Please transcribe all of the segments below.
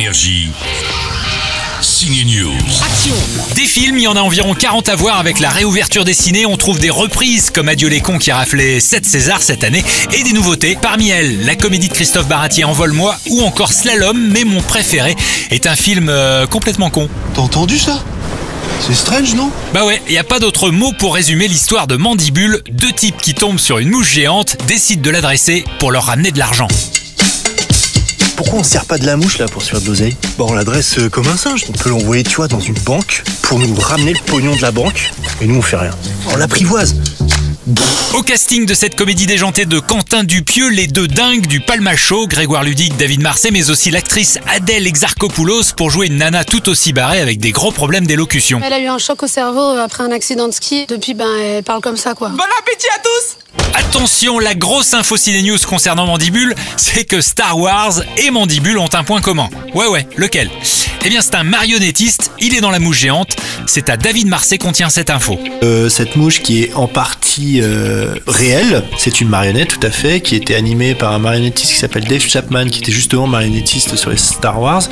Énergie. Signe News. Action Des films, il y en a environ 40 à voir avec la réouverture des ciné. On trouve des reprises comme Adieu les cons qui a raflé 7 Césars cette année et des nouveautés. Parmi elles, la comédie de Christophe Baratier Envole-moi ou encore Slalom, mais mon préféré est un film euh, complètement con. T'as entendu ça? C'est strange, non? Bah ouais, y a pas d'autre mot pour résumer l'histoire de Mandibule. Deux types qui tombent sur une mouche géante décident de l'adresser pour leur ramener de l'argent. Pourquoi on se sert pas de la mouche là pour se faire de l'oseille Bon, on l'adresse euh, comme un singe. On peut l'envoyer, tu vois, dans une banque pour nous ramener le pognon de la banque. Et nous, on fait rien. On l'apprivoise. Au casting de cette comédie déjantée de Quentin Dupieux, les deux dingues du Palmacho, Grégoire Ludic, David Marseille, mais aussi l'actrice Adèle Exarchopoulos pour jouer une nana tout aussi barrée avec des gros problèmes d'élocution. Elle a eu un choc au cerveau après un accident de ski. Depuis, ben, elle parle comme ça, quoi. Bon appétit à tous Attention, la grosse info ciné news concernant Mandibule, c'est que Star Wars et Mandibule ont un point commun. Ouais ouais, lequel? Eh bien c'est un marionnettiste, il est dans la mouche géante, c'est à David Marseille qu'on tient cette info. Euh, cette mouche qui est en partie euh, réelle, c'est une marionnette tout à fait, qui était animée par un marionnettiste qui s'appelle Dave Chapman, qui était justement marionnettiste sur les Star Wars,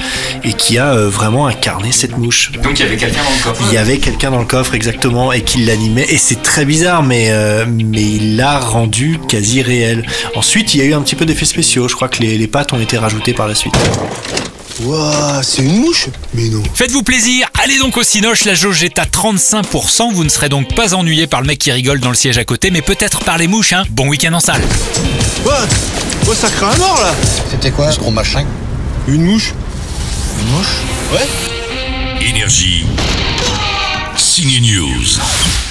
et qui a euh, vraiment incarné cette mouche. Donc il y avait quelqu'un dans le coffre Il y avait quelqu'un dans le coffre exactement, et qui l'animait, et c'est très bizarre, mais, euh, mais il l'a rendu quasi réel. Ensuite, il y a eu un petit peu d'effets spéciaux, je crois que les, les pattes ont été rajoutées par la suite. Waouh, c'est une mouche Mais non. Faites-vous plaisir, allez donc au Cinoche, la jauge est à 35%, vous ne serez donc pas ennuyé par le mec qui rigole dans le siège à côté, mais peut-être par les mouches, hein. Bon week-end en salle. What? Oh, ça craint un mort là C'était quoi ce gros machin? Une mouche Une mouche? Ouais Énergie. Signe News.